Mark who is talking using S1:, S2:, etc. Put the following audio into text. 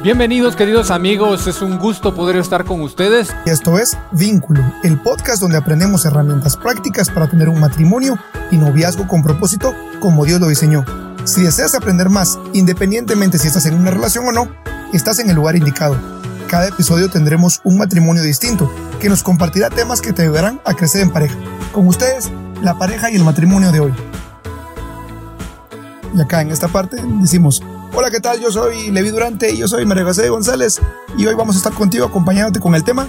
S1: Bienvenidos queridos amigos, es un gusto poder estar con ustedes.
S2: Esto es Vínculo, el podcast donde aprendemos herramientas prácticas para tener un matrimonio y noviazgo con propósito como Dios lo diseñó. Si deseas aprender más, independientemente si estás en una relación o no, estás en el lugar indicado. Cada episodio tendremos un matrimonio distinto que nos compartirá temas que te ayudarán a crecer en pareja. Con ustedes, la pareja y el matrimonio de hoy. Y acá en esta parte decimos, hola, ¿qué tal? Yo soy Levi Durante y yo soy María José González y hoy vamos a estar contigo acompañándote con el tema